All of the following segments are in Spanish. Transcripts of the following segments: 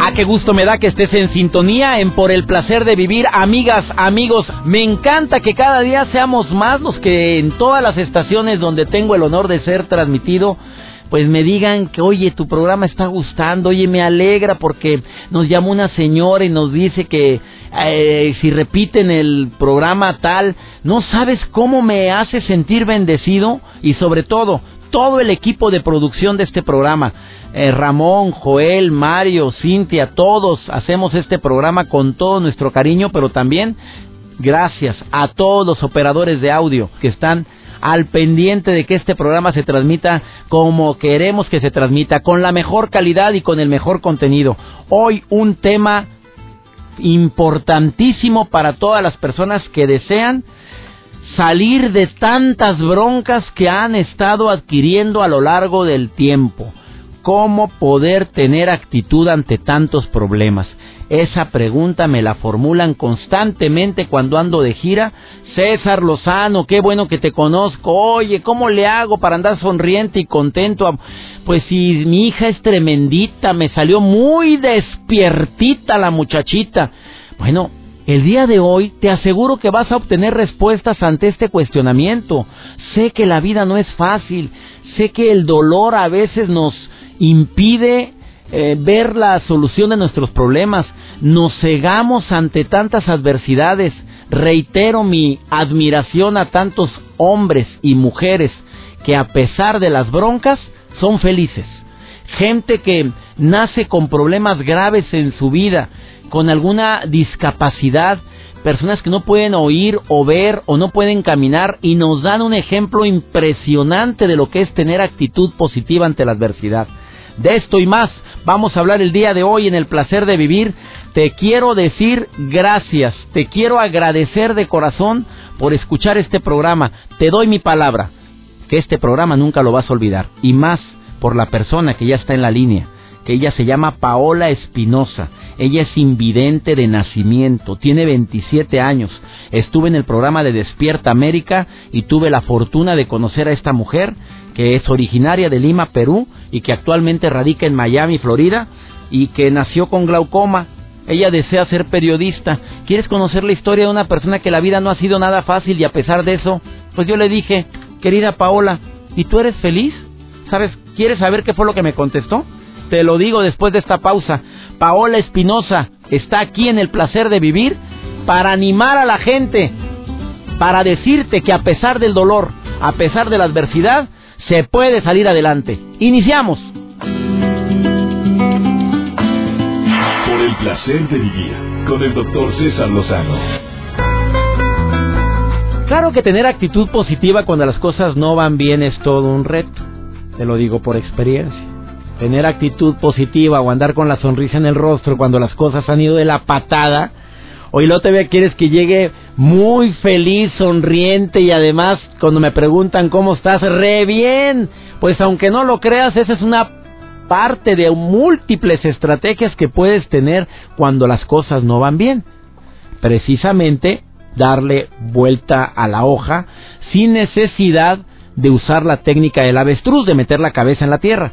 Ah, qué gusto me da que estés en sintonía en Por el placer de vivir, amigas, amigos. Me encanta que cada día seamos más los que en todas las estaciones donde tengo el honor de ser transmitido, pues me digan que, oye, tu programa está gustando, oye, me alegra porque nos llama una señora y nos dice que eh, si repiten el programa tal, no sabes cómo me hace sentir bendecido y sobre todo, todo el equipo de producción de este programa. Eh, Ramón, Joel, Mario, Cintia, todos hacemos este programa con todo nuestro cariño, pero también gracias a todos los operadores de audio que están al pendiente de que este programa se transmita como queremos que se transmita, con la mejor calidad y con el mejor contenido. Hoy un tema importantísimo para todas las personas que desean salir de tantas broncas que han estado adquiriendo a lo largo del tiempo. ¿Cómo poder tener actitud ante tantos problemas? Esa pregunta me la formulan constantemente cuando ando de gira. César Lozano, qué bueno que te conozco. Oye, ¿cómo le hago para andar sonriente y contento? Pues si mi hija es tremendita, me salió muy despiertita la muchachita. Bueno, el día de hoy te aseguro que vas a obtener respuestas ante este cuestionamiento. Sé que la vida no es fácil, sé que el dolor a veces nos impide eh, ver la solución de nuestros problemas, nos cegamos ante tantas adversidades. Reitero mi admiración a tantos hombres y mujeres que a pesar de las broncas son felices. Gente que nace con problemas graves en su vida, con alguna discapacidad, personas que no pueden oír o ver o no pueden caminar y nos dan un ejemplo impresionante de lo que es tener actitud positiva ante la adversidad. De esto y más vamos a hablar el día de hoy en el placer de vivir. Te quiero decir gracias, te quiero agradecer de corazón por escuchar este programa. Te doy mi palabra, que este programa nunca lo vas a olvidar. Y más por la persona que ya está en la línea ella se llama Paola Espinosa. Ella es invidente de nacimiento, tiene 27 años. Estuve en el programa de Despierta América y tuve la fortuna de conocer a esta mujer que es originaria de Lima, Perú y que actualmente radica en Miami, Florida y que nació con glaucoma. Ella desea ser periodista. ¿Quieres conocer la historia de una persona que la vida no ha sido nada fácil y a pesar de eso? Pues yo le dije, querida Paola, ¿y tú eres feliz? ¿Sabes? ¿Quieres saber qué fue lo que me contestó? Te lo digo después de esta pausa. Paola Espinosa está aquí en el placer de vivir para animar a la gente, para decirte que a pesar del dolor, a pesar de la adversidad, se puede salir adelante. Iniciamos. Por el placer de vivir con el doctor César Lozano. Claro que tener actitud positiva cuando las cosas no van bien es todo un reto. Te lo digo por experiencia tener actitud positiva o andar con la sonrisa en el rostro cuando las cosas han ido de la patada, hoy lo te ve quieres que llegue muy feliz, sonriente y además cuando me preguntan cómo estás, re bien. Pues aunque no lo creas, esa es una parte de múltiples estrategias que puedes tener cuando las cosas no van bien. Precisamente darle vuelta a la hoja sin necesidad de usar la técnica del avestruz, de meter la cabeza en la tierra.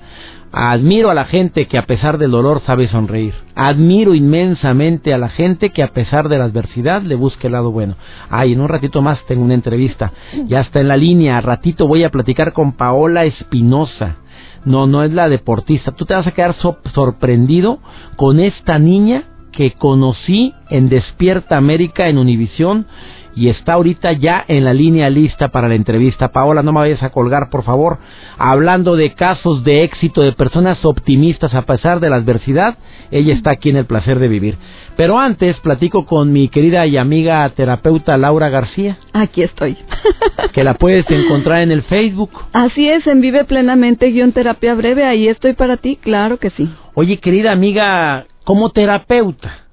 Admiro a la gente que a pesar del dolor sabe sonreír. Admiro inmensamente a la gente que a pesar de la adversidad le busca el lado bueno. Ay, en un ratito más tengo una entrevista. Ya está en la línea. A ratito voy a platicar con Paola Espinosa. No, no es la deportista. Tú te vas a quedar sorprendido con esta niña que conocí en Despierta América en Univisión y está ahorita ya en la línea lista para la entrevista. Paola, no me vayas a colgar, por favor. Hablando de casos de éxito de personas optimistas a pesar de la adversidad, ella está aquí en el placer de vivir. Pero antes platico con mi querida y amiga terapeuta Laura García. Aquí estoy. que la puedes encontrar en el Facebook. Así es, en Vive Plenamente guion terapia breve, ahí estoy para ti, claro que sí. Oye, querida amiga, como terapeuta.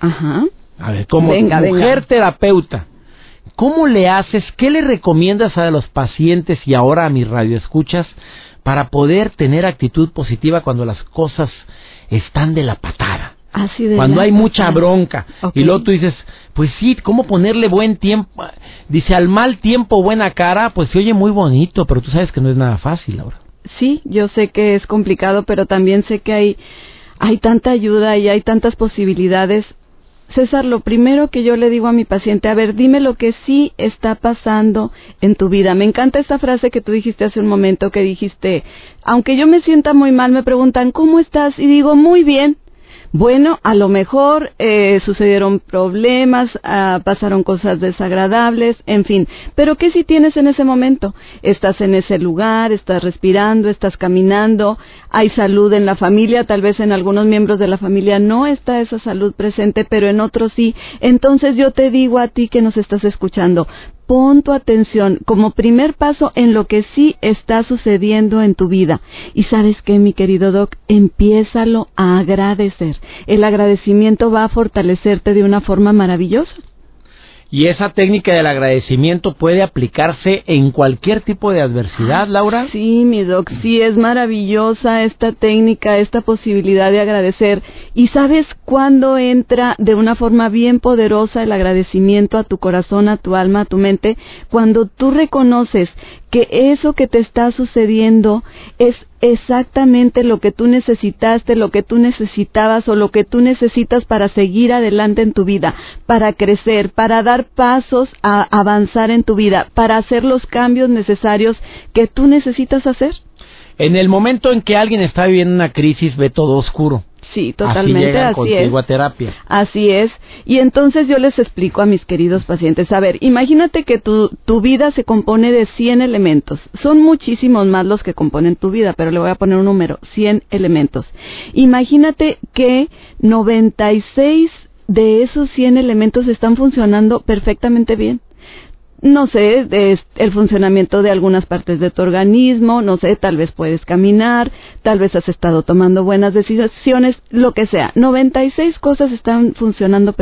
Ajá. A ver, como mujer terapeuta, ¿cómo le haces? ¿Qué le recomiendas a los pacientes y ahora a mis radioescuchas para poder tener actitud positiva cuando las cosas están de la patada? Así de cuando hay mucha bronca. Y luego tú dices, pues sí, ¿cómo ponerle buen tiempo? Dice, al mal tiempo, buena cara, pues se oye muy bonito, pero tú sabes que no es nada fácil ahora. Sí, yo sé que es complicado, pero también sé que hay, hay tanta ayuda y hay tantas posibilidades César, lo primero que yo le digo a mi paciente, a ver, dime lo que sí está pasando en tu vida. Me encanta esta frase que tú dijiste hace un momento, que dijiste, aunque yo me sienta muy mal, me preguntan, ¿cómo estás? Y digo, muy bien. Bueno, a lo mejor eh, sucedieron problemas, ah, pasaron cosas desagradables, en fin. Pero ¿qué si tienes en ese momento? Estás en ese lugar, estás respirando, estás caminando, hay salud en la familia, tal vez en algunos miembros de la familia no está esa salud presente, pero en otros sí. Entonces yo te digo a ti que nos estás escuchando, pon tu atención como primer paso en lo que sí está sucediendo en tu vida. Y sabes qué, mi querido Doc, empiézalo a agradecer. El agradecimiento va a fortalecerte de una forma maravillosa. ¿Y esa técnica del agradecimiento puede aplicarse en cualquier tipo de adversidad, Laura? Sí, mi doc, sí, es maravillosa esta técnica, esta posibilidad de agradecer. ¿Y sabes cuándo entra de una forma bien poderosa el agradecimiento a tu corazón, a tu alma, a tu mente? Cuando tú reconoces que eso que te está sucediendo es exactamente lo que tú necesitaste, lo que tú necesitabas o lo que tú necesitas para seguir adelante en tu vida, para crecer, para dar pasos a avanzar en tu vida, para hacer los cambios necesarios que tú necesitas hacer. En el momento en que alguien está viviendo una crisis, ve todo oscuro. Sí, totalmente, así, es. terapia. Así es. Y entonces yo les explico a mis queridos pacientes, a ver, imagínate que tu, tu vida se compone de 100 elementos. Son muchísimos más los que componen tu vida, pero le voy a poner un número, 100 elementos. Imagínate que 96 de esos 100 elementos están funcionando perfectamente bien no sé, el funcionamiento de algunas partes de tu organismo, no sé, tal vez puedes caminar, tal vez has estado tomando buenas decisiones, lo que sea. 96 cosas están funcionando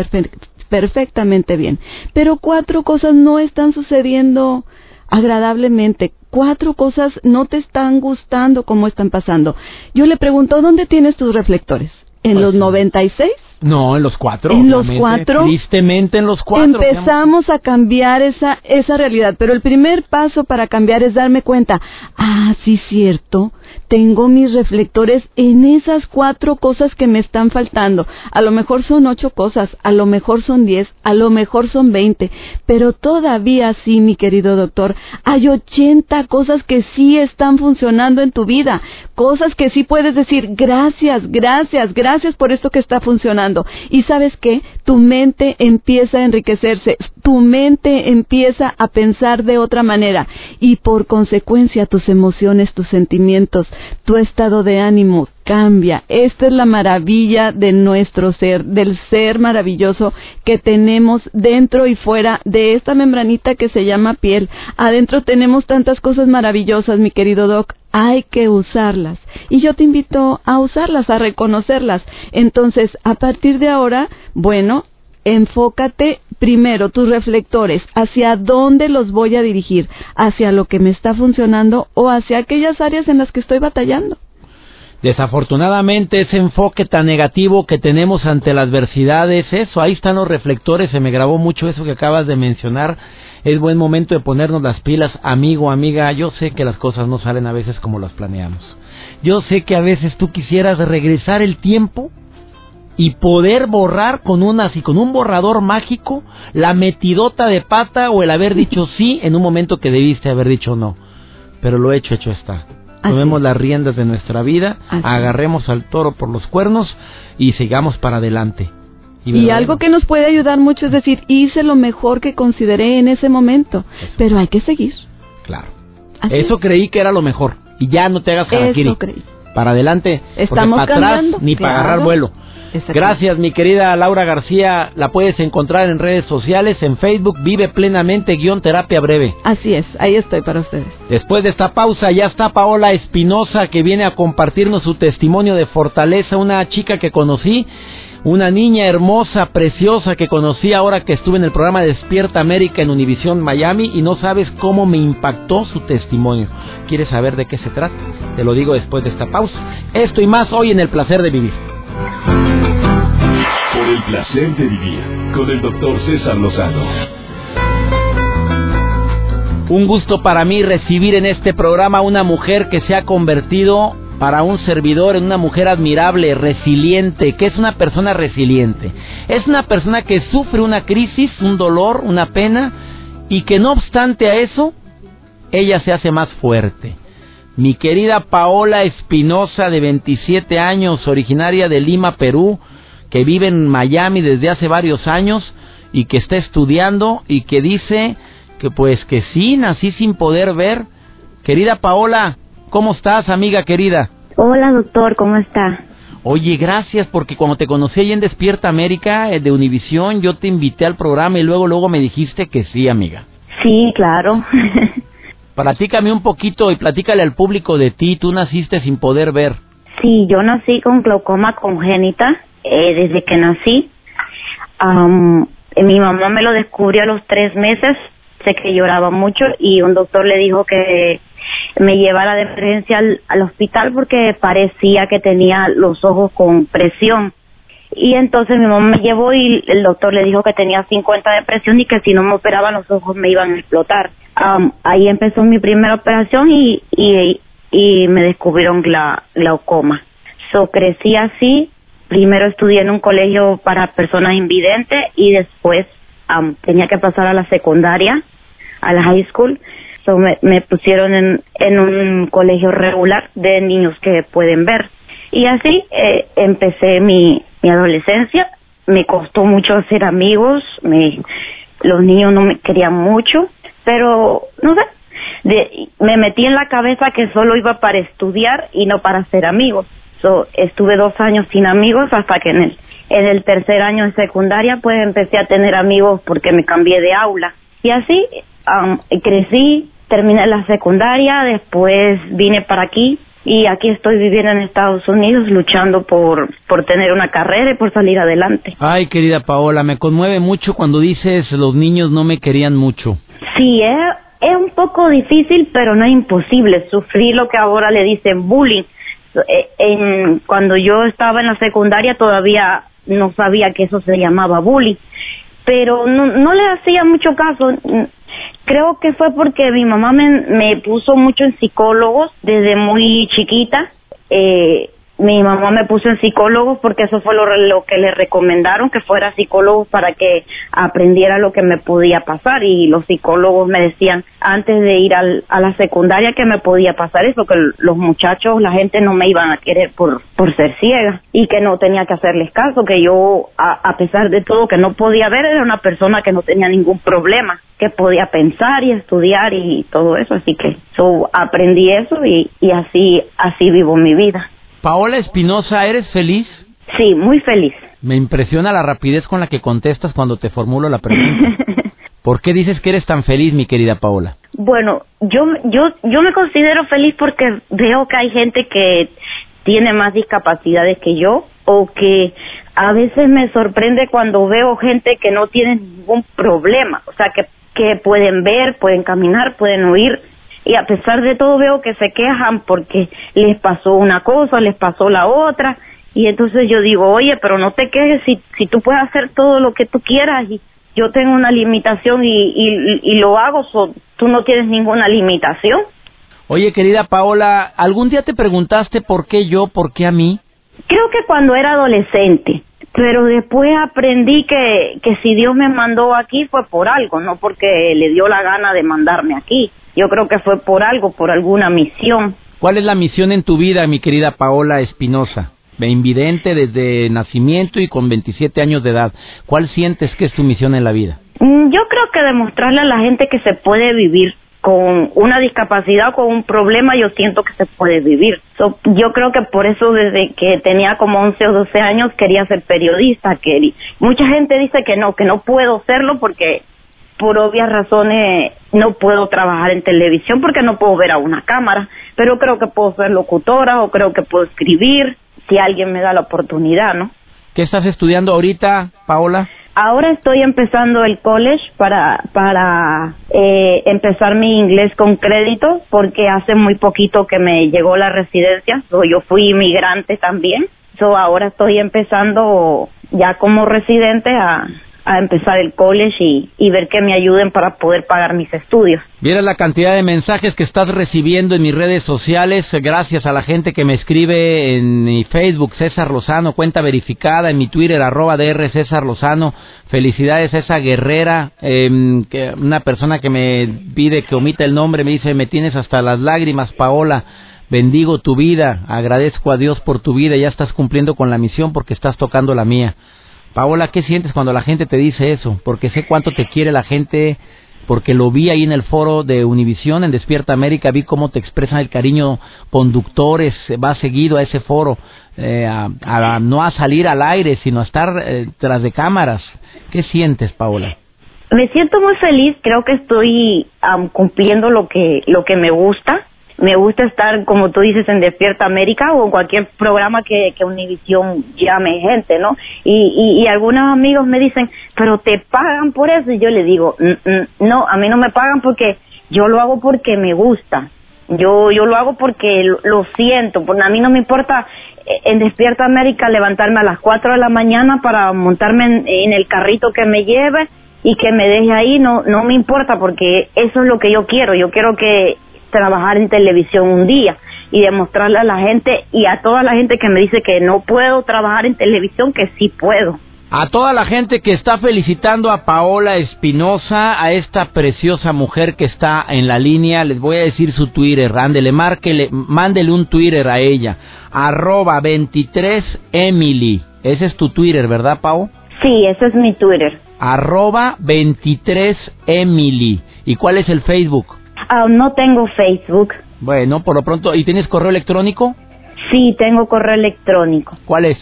perfectamente bien, pero cuatro cosas no están sucediendo agradablemente. Cuatro cosas no te están gustando como están pasando. Yo le pregunto, ¿dónde tienes tus reflectores? ¿En pues los 96? No, en los cuatro. En los cuatro. Tristemente en los cuatro. Empezamos a cambiar esa, esa realidad, pero el primer paso para cambiar es darme cuenta, ah, sí, cierto, tengo mis reflectores en esas cuatro cosas que me están faltando. A lo mejor son ocho cosas, a lo mejor son diez, a lo mejor son veinte, pero todavía sí, mi querido doctor, hay ochenta cosas que sí están funcionando en tu vida, cosas que sí puedes decir gracias, gracias, gracias por esto que está funcionando. Y sabes qué, tu mente empieza a enriquecerse, tu mente empieza a pensar de otra manera y por consecuencia tus emociones, tus sentimientos, tu estado de ánimo cambia. Esta es la maravilla de nuestro ser, del ser maravilloso que tenemos dentro y fuera de esta membranita que se llama piel. Adentro tenemos tantas cosas maravillosas, mi querido Doc. Hay que usarlas. Y yo te invito a usarlas, a reconocerlas. Entonces, a partir de ahora, bueno, enfócate primero tus reflectores, hacia dónde los voy a dirigir, hacia lo que me está funcionando o hacia aquellas áreas en las que estoy batallando. Desafortunadamente ese enfoque tan negativo que tenemos ante la adversidad es eso, ahí están los reflectores, se me grabó mucho eso que acabas de mencionar, es buen momento de ponernos las pilas, amigo, amiga, yo sé que las cosas no salen a veces como las planeamos, yo sé que a veces tú quisieras regresar el tiempo y poder borrar con unas y con un borrador mágico la metidota de pata o el haber dicho sí en un momento que debiste haber dicho no. Pero lo hecho, hecho está. Tomemos las riendas de nuestra vida, agarremos al toro por los cuernos y sigamos para adelante. Y, algo que nos puede ayudar mucho es decir, hice lo mejor que consideré en ese momento, pero hay que seguir. Claro. Eso creí que era lo mejor. Y ya no te hagas harakiri. Eso creí. Para adelante, Estamos para atrás, ni para agarrar vuelo. Gracias, mi querida Laura García. La puedes encontrar en redes sociales, en Facebook, Vive Plenamente, guion terapia breve. Así es, ahí estoy para ustedes. Después de esta pausa, ya está Paola Espinosa, que viene a compartirnos su testimonio de fortaleza, una chica que conocí una niña hermosa, preciosa que conocí ahora que estuve en el programa Despierta América en Univisión Miami y no sabes cómo me impactó su testimonio. ¿Quieres saber de qué se trata? Te lo digo después de esta pausa. Esto y más hoy en El Placer de Vivir. Por el placer de vivir con el doctor César Lozano. Un gusto para mí recibir en este programa una mujer que se ha convertido para un servidor en una mujer admirable, resiliente. ¿Qué es una persona resiliente? Es una persona que sufre una crisis, un dolor, una pena, y que no obstante a eso, ella se hace más fuerte. Mi querida Paola Espinosa, de 27 años, originaria de Lima, Perú, que vive en Miami desde hace varios años y que está estudiando y que dice que pues que sí, nací sin poder ver. Querida Paola, ¿Cómo estás, amiga querida? Hola, doctor, ¿cómo está? Oye, gracias porque cuando te conocí ahí en Despierta América eh, de Univisión, yo te invité al programa y luego luego me dijiste que sí, amiga. Sí, claro. Platícame un poquito y platícale al público de ti. Tú naciste sin poder ver. Sí, yo nací con glaucoma congénita eh, desde que nací. mi mamá me lo descubrió a los tres meses. Sé que lloraba mucho y un doctor le dijo que me llevara de emergencia al, hospital porque parecía que tenía los ojos con presión. Y entonces mi mamá me llevó y el doctor le dijo que tenía 50 de presión y que si no me operaban los ojos me iban a explotar. ahí empezó mi primera operación y, y, y me descubrieron la glaucoma. So crecí así. Primero estudié en un colegio para personas invidentes y después tenía que pasar a la secundaria, a la high school me, pusieron en, un colegio regular de niños que pueden ver. Y así eh, empecé mi, mi adolescencia. Me costó mucho hacer amigos, me, los niños no me querían mucho, pero no sé, de, me metí en la cabeza que solo iba para estudiar y no para ser amigos. So, estuve dos años sin amigos hasta que en el, en el tercer año de secundaria pues empecé a tener amigos porque me cambié de aula. Y así um, crecí, terminé la secundaria, después vine para aquí y aquí estoy viviendo en Estados Unidos luchando por, por tener una carrera y por salir adelante. Ay, querida Paola, me conmueve mucho cuando dices los niños no me querían mucho. Sí, es, es un poco difícil, pero no es imposible. Sufrí lo que ahora le dicen bullying. Eh, en, cuando yo estaba en la secundaria todavía no sabía que eso se llamaba bullying, pero no, no le hacía mucho caso Creo que fue porque mi mamá me, me puso mucho en psicólogos desde muy chiquita. Eh, mi mamá me puso en psicólogo porque eso fue lo, lo, que le recomendaron, que fuera psicólogo para que aprendiera lo que me podía pasar y los psicólogos me decían antes de ir al, a la secundaria que me podía pasar eso, que los muchachos, la gente no me iban a querer por, por ser ciega y que no tenía que hacerles caso, que yo a, a pesar de todo que no podía ver era una persona que no tenía ningún problema, que podía pensar y estudiar y todo eso, así que yo aprendí eso y, y así, así vivo mi vida. Paola Espinosa, ¿eres feliz? Sí, muy feliz. Me impresiona la rapidez con la que contestas cuando te formulo la pregunta. ¿Por qué dices que eres tan feliz, mi querida Paola? Bueno, yo yo yo me considero feliz porque veo que hay gente que tiene más discapacidades que yo o que a veces me sorprende cuando veo gente que no tiene ningún problema, o sea, que que pueden ver, pueden caminar, pueden oír y a pesar de todo veo que se quejan porque les pasó una cosa, les pasó la otra y entonces yo digo, oye, pero no te quejes si, si tú puedes hacer todo lo que tú quieras y yo tengo una limitación y, y, y lo hago, tú no tienes ninguna limitación. Oye, querida Paola, ¿algún día te preguntaste por qué yo, por qué a mí? Creo que cuando era adolescente, pero después aprendí que, que si Dios me mandó aquí fue por algo, no porque le dio la gana de mandarme aquí. Yo creo que fue por algo, por alguna misión. ¿Cuál es la misión en tu vida, mi querida Paola Espinosa? invidente desde nacimiento y con 27 años de edad. ¿Cuál sientes que es tu misión en la vida? Mm, yo creo que demostrarle a la gente que se puede vivir con una discapacidad, con un problema, yo siento que se puede vivir. yo creo que por eso desde que tenía como 11 o 12 años quería ser periodista. Que, mucha gente dice que no, que no puedo serlo porque por obvias razones no puedo trabajar en televisión porque no puedo ver a una cámara, pero creo que puedo ser locutora o creo que puedo escribir si alguien me da la oportunidad, ¿no? ¿Qué estás estudiando ahorita, Paola? Ahora estoy empezando el college para para eh, empezar mi inglés con crédito porque hace muy poquito que me llegó la residencia, yo fui inmigrante también, so ahora estoy empezando ya como residente a, a empezar el college y, ver que me ayuden para poder pagar mis estudios. Viera la cantidad de mensajes que estás recibiendo en mis redes sociales, gracias a la gente que me escribe en mi Facebook, César Lozano, cuenta verificada, en mi Twitter, arroba DR César Lozano. Felicidades a esa guerrera, eh, que una persona que me pide que omita el nombre, me dice, me tienes hasta las lágrimas, Paola. Bendigo tu vida, agradezco a Dios por tu vida, ya estás cumpliendo con la misión porque estás tocando la mía. Paola, ¿qué sientes cuando la gente te dice eso? Porque sé cuánto te quiere la gente, porque lo vi ahí en el foro de Univisión, en Despierta América, vi cómo te expresan el cariño conductores, va seguido a ese foro, eh, a, no a salir al aire, sino a estar eh, tras de cámaras. ¿Qué sientes, Paola? Me siento muy feliz, creo que estoy cumpliendo lo que, lo que me gusta me gusta estar, como tú dices, en Despierta América o en cualquier programa que, que Univisión llame gente, ¿no? Y, y, algunos amigos me dicen, pero te pagan por eso. Y yo le digo, no, a mí no me pagan porque yo lo hago porque me gusta. Yo, yo lo hago porque lo, siento. Porque a mí no me importa eh, en Despierta América levantarme a las 4 de la mañana para montarme en, en el carrito que me lleve y que me deje ahí, no, no me importa porque eso es lo que yo quiero. Yo quiero que trabajar en televisión un día y demostrarle a la gente y a toda la gente que me dice que no puedo trabajar en televisión que sí puedo. A toda la gente que está felicitando a Paola Espinosa, a esta preciosa mujer que está en la línea, les voy a decir su Twitter, ándele, márquele, mándele un Twitter a ella, arroba 23Emily. Ese es tu Twitter, ¿verdad, Pau? Sí, ese es mi Twitter. Arroba 23Emily. ¿Y cuál es el Facebook? Ah, no tengo Facebook. Bueno, por lo pronto, ¿y tienes correo electrónico? Sí, tengo correo electrónico. ¿Cuál es?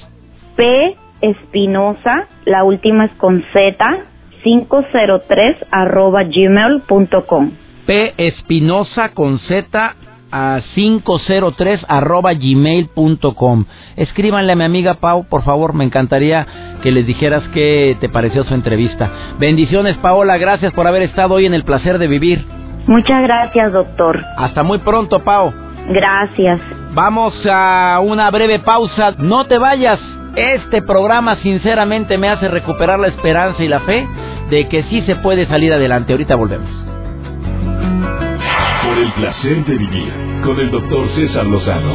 P Espinosa, la última es con Z, 503 arroba gmail.com. P Espinosa con Z a 503 arroba gmail.com. Escríbanle a mi amiga Pau, por favor, me encantaría que les dijeras qué te pareció su entrevista. Bendiciones, Paola, gracias por haber estado hoy en el placer de vivir. Muchas gracias, doctor. Hasta muy pronto, Pau. Gracias. Vamos a una breve pausa. No te vayas. Este programa sinceramente me hace recuperar la esperanza y la fe de que sí se puede salir adelante. Ahorita volvemos. Por el placer de vivir con el doctor César Lozano.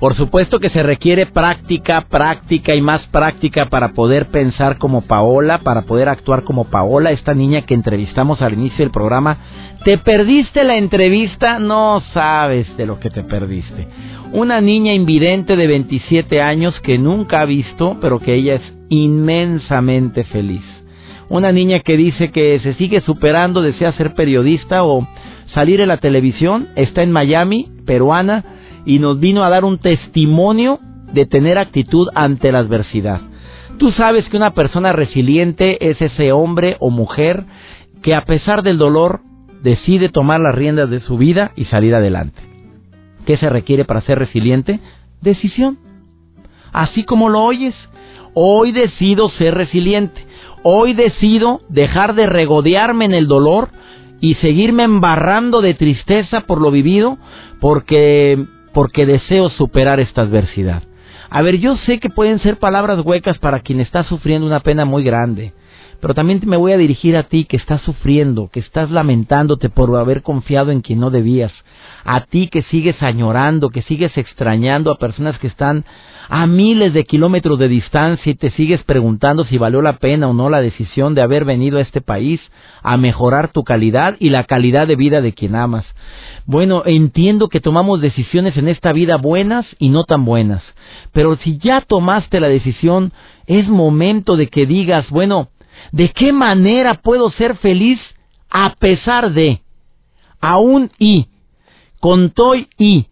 Por supuesto que se requiere práctica, práctica y más práctica para poder pensar como Paola, para poder actuar como Paola, esta niña que entrevistamos al inicio del programa. ¿Te perdiste la entrevista? No sabes de lo que te perdiste. Una niña invidente de 27 años que nunca ha visto, pero que ella es inmensamente feliz. Una niña que dice que se sigue superando, desea ser periodista o salir en la televisión, está en Miami, peruana, y nos vino a dar un testimonio de tener actitud ante la adversidad. Tú sabes que una persona resiliente es ese hombre o mujer que a pesar del dolor decide tomar las riendas de su vida y salir adelante. ¿Qué se requiere para ser resiliente? Decisión. Así como lo oyes, hoy decido ser resiliente. Hoy decido dejar de regodearme en el dolor y seguirme embarrando de tristeza por lo vivido, porque porque deseo superar esta adversidad. A ver, yo sé que pueden ser palabras huecas para quien está sufriendo una pena muy grande, pero también me voy a dirigir a ti que estás sufriendo, que estás lamentándote por haber confiado en quien no debías, a ti que sigues añorando, que sigues extrañando a personas que están a miles de kilómetros de distancia y te sigues preguntando si valió la pena o no la decisión de haber venido a este país a mejorar tu calidad y la calidad de vida de quien amas. Bueno, entiendo que tomamos decisiones en esta vida buenas y no tan buenas, pero si ya tomaste la decisión, es momento de que digas, bueno, ¿de qué manera puedo ser feliz a pesar de, aún y, con toy y,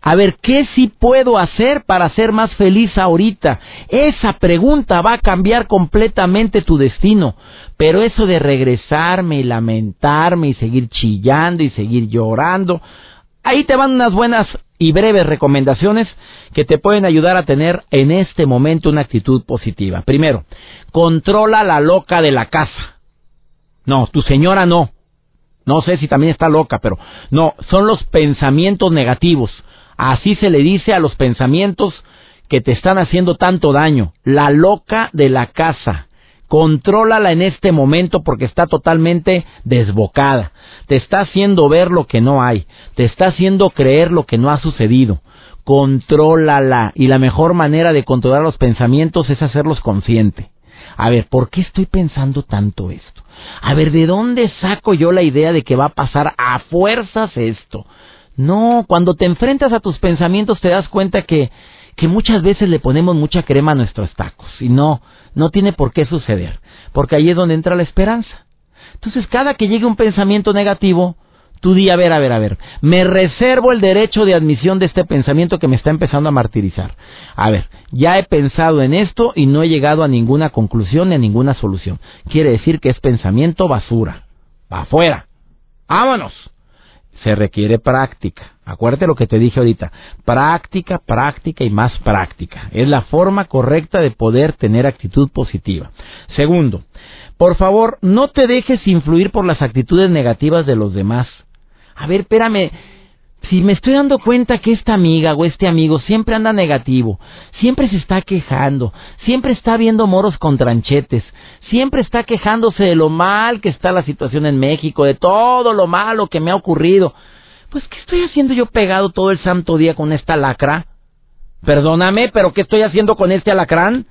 a ver, ¿qué sí puedo hacer para ser más feliz ahorita? Esa pregunta va a cambiar completamente tu destino. Pero eso de regresarme y lamentarme y seguir chillando y seguir llorando, ahí te van unas buenas y breves recomendaciones que te pueden ayudar a tener en este momento una actitud positiva. Primero, controla la loca de la casa. No, tu señora no. No sé si también está loca, pero no, son los pensamientos negativos. Así se le dice a los pensamientos que te están haciendo tanto daño. La loca de la casa. Contrólala en este momento porque está totalmente desbocada. Te está haciendo ver lo que no hay. Te está haciendo creer lo que no ha sucedido. Contrólala. Y la mejor manera de controlar los pensamientos es hacerlos consciente. A ver, ¿por qué estoy pensando tanto esto? A ver, ¿de dónde saco yo la idea de que va a pasar a fuerzas esto? No, cuando te enfrentas a tus pensamientos te das cuenta que, que muchas veces le ponemos mucha crema a nuestros tacos. Y no, no tiene por qué suceder. Porque ahí es donde entra la esperanza. Entonces, cada que llegue un pensamiento negativo, tú di, a ver, a ver, a ver, me reservo el derecho de admisión de este pensamiento que me está empezando a martirizar. A ver, ya he pensado en esto y no he llegado a ninguna conclusión ni a ninguna solución. Quiere decir que es pensamiento basura. Va afuera. ¡Vámonos! Se requiere práctica. Acuérdate lo que te dije ahorita. Práctica, práctica y más práctica. Es la forma correcta de poder tener actitud positiva. Segundo, por favor, no te dejes influir por las actitudes negativas de los demás. A ver, espérame, si me estoy dando cuenta que esta amiga o este amigo siempre anda negativo, siempre se está quejando, siempre está viendo moros con tranchetes, siempre está quejándose de lo mal que está la situación en México, de todo lo malo que me ha ocurrido, pues ¿qué estoy haciendo yo pegado todo el santo día con esta lacra? Perdóname, pero ¿qué estoy haciendo con este alacrán?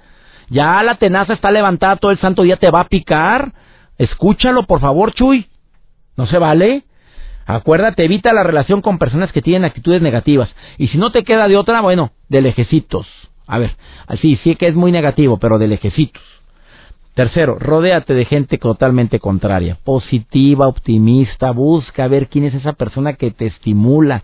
Ya la tenaza está levantada todo el santo día, te va a picar. Escúchalo, por favor, Chuy. ¿No se vale? Acuérdate, evita la relación con personas que tienen actitudes negativas. Y si no te queda de otra, bueno, de lejecitos. A ver, así, sí que es muy negativo, pero de lejecitos. Tercero, rodéate de gente totalmente contraria, positiva, optimista, busca ver quién es esa persona que te estimula,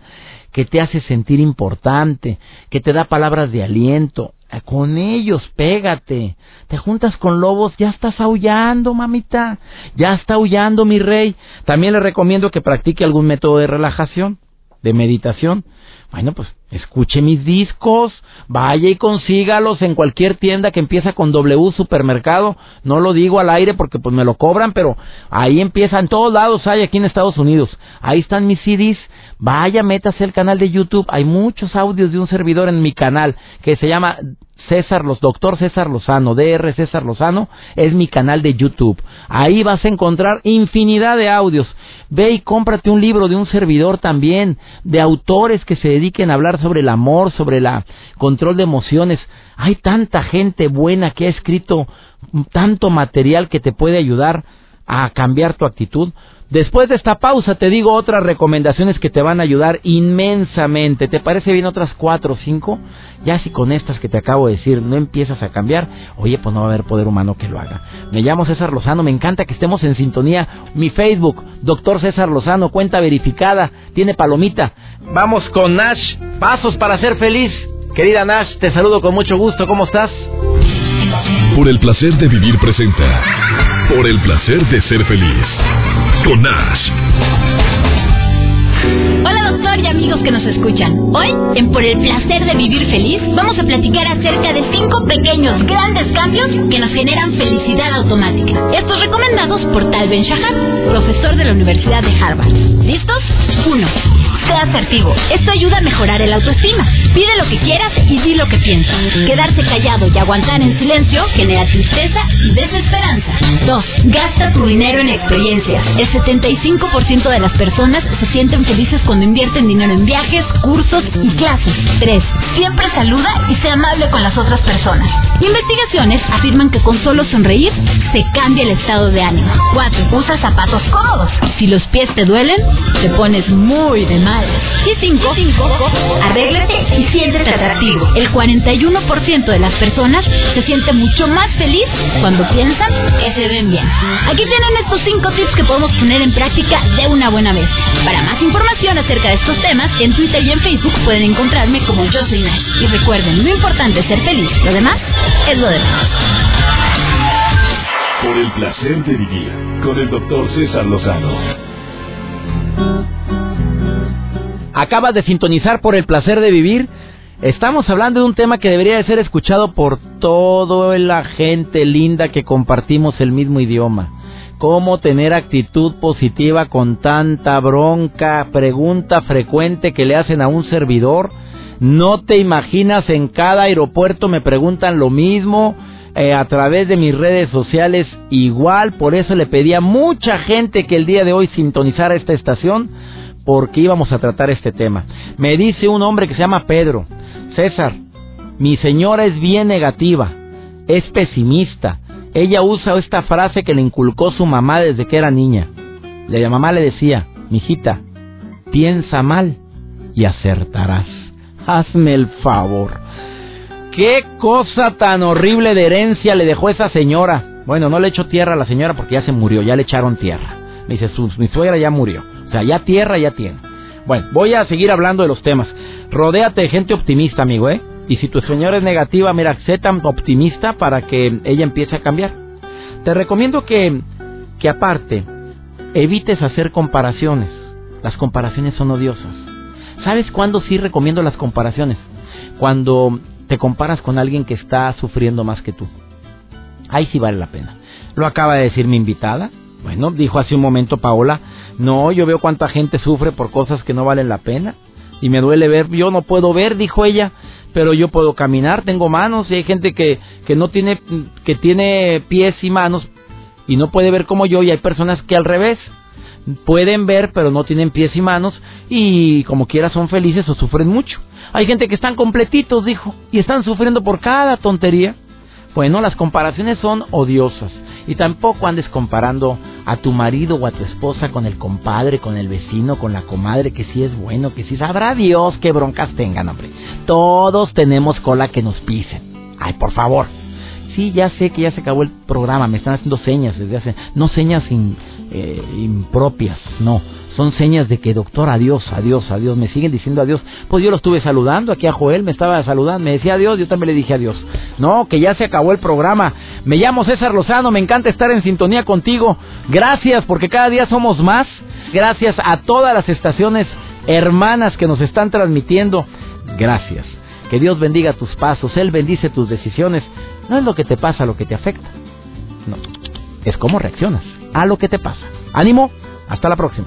que te hace sentir importante, que te da palabras de aliento. Con ellos, pégate. Te juntas con lobos, ya estás aullando, mamita. Ya está aullando, mi rey. También le recomiendo que practique algún método de relajación, de meditación. Bueno, pues escuche mis discos, vaya y consígalos en cualquier tienda que empieza con W supermercado. No lo digo al aire porque pues me lo cobran, pero ahí empieza, en todos lados hay aquí en Estados Unidos. Ahí están mis CDs. Vaya, métase el canal de YouTube. Hay muchos audios de un servidor en mi canal que se llama César los Doctor César Lozano, DR César Lozano, es mi canal de YouTube. Ahí vas a encontrar infinidad de audios. Ve y cómprate un libro de un servidor también, de autores que se dediquen a hablar sobre el amor, sobre el control de emociones. Hay tanta gente buena que ha escrito tanto material que te puede ayudar a cambiar tu actitud. Después de esta pausa te digo otras recomendaciones que te van a ayudar inmensamente. ¿Te parece bien otras cuatro o cinco? Ya si con estas que te acabo de decir no empiezas a cambiar, oye, pues no va a haber poder humano que lo haga. Me llamo César Lozano, me encanta que estemos en sintonía. Mi Facebook, doctor César Lozano, cuenta verificada, tiene palomita. Vamos con Nash, pasos para ser feliz. Querida Nash, te saludo con mucho gusto, ¿cómo estás? Por el placer de vivir presenta. Por el placer de ser feliz. Hola doctor y amigos que nos escuchan. Hoy, en Por el placer de vivir feliz, vamos a platicar acerca de cinco pequeños grandes cambios que nos generan felicidad automática. Estos recomendados por Tal Ben Shahar, profesor de la Universidad de Harvard. ¿Listos? 1 sea asertivo. Esto ayuda a mejorar el autoestima. Pide lo que quieras y di lo que piensas. Quedarse callado y aguantar en silencio genera tristeza y desesperanza. 2. Gasta tu dinero en experiencias. El 75% de las personas se sienten felices cuando invierten dinero en viajes, cursos y clases. 3. Siempre saluda y sea amable con las otras personas. Investigaciones afirman que con solo sonreír se cambia el estado de ánimo. 4. Usa zapatos cómodos. Si los pies te duelen, te pones muy de mal y 5. Arréglate y siéntete atractivo. El 41% de las personas se siente mucho más feliz cuando piensan que se ven bien. Aquí tienen estos 5 tips que podemos poner en práctica de una buena vez. Para más información acerca de estos temas, en Twitter y en Facebook pueden encontrarme como Yo Soy Nash. Y recuerden, lo importante es ser feliz. Lo demás es lo demás. Por el placer de vivir con el doctor César Lozano. Acabas de sintonizar por el placer de vivir. Estamos hablando de un tema que debería de ser escuchado por toda la gente linda que compartimos el mismo idioma. ¿Cómo tener actitud positiva con tanta bronca? Pregunta frecuente que le hacen a un servidor. No te imaginas, en cada aeropuerto me preguntan lo mismo. Eh, a través de mis redes sociales igual, por eso le pedí a mucha gente que el día de hoy sintonizara esta estación porque íbamos a tratar este tema. Me dice un hombre que se llama Pedro, César, mi señora es bien negativa, es pesimista. Ella usa esta frase que le inculcó su mamá desde que era niña. La mamá le decía, mijita, piensa mal y acertarás. Hazme el favor. ¿Qué cosa tan horrible de herencia le dejó esa señora? Bueno, no le echó tierra a la señora porque ya se murió, ya le echaron tierra. Me dice, su, mi suegra ya murió. Sea, ya tierra ya tiene. Bueno, voy a seguir hablando de los temas. Rodéate de gente optimista, amigo, ¿eh? Y si tu señora es negativa, mira, sé tan optimista para que ella empiece a cambiar. Te recomiendo que, que aparte, evites hacer comparaciones. Las comparaciones son odiosas. ¿Sabes cuándo sí recomiendo las comparaciones? Cuando te comparas con alguien que está sufriendo más que tú. Ahí sí vale la pena. Lo acaba de decir mi invitada. Bueno, dijo hace un momento Paola, no, yo veo cuánta gente sufre por cosas que no valen la pena. Y me duele ver, yo no puedo ver, dijo ella, pero yo puedo caminar, tengo manos, y hay gente que, que no tiene, que tiene pies y manos y no puede ver como yo, y hay personas que al revés, pueden ver pero no tienen pies y manos y como quiera son felices o sufren mucho. Hay gente que están completitos, dijo, y están sufriendo por cada tontería. Bueno, las comparaciones son odiosas. Y tampoco andes comparando a tu marido o a tu esposa con el compadre, con el vecino, con la comadre, que sí es bueno, que sí sabrá Dios qué broncas tengan, hombre. Todos tenemos cola que nos pisen. Ay, por favor. Sí, ya sé que ya se acabó el programa, me están haciendo señas desde hace... No señas eh, impropias, no son señas de que doctor, adiós, adiós, adiós, me siguen diciendo adiós. Pues yo lo estuve saludando, aquí a Joel me estaba saludando, me decía adiós, yo también le dije adiós. No, que ya se acabó el programa. Me llamo César Lozano, me encanta estar en sintonía contigo. Gracias, porque cada día somos más. Gracias a todas las estaciones hermanas que nos están transmitiendo. Gracias. Que Dios bendiga tus pasos, Él bendice tus decisiones. No es lo que te pasa lo que te afecta. No, es cómo reaccionas a lo que te pasa. Ánimo, hasta la próxima.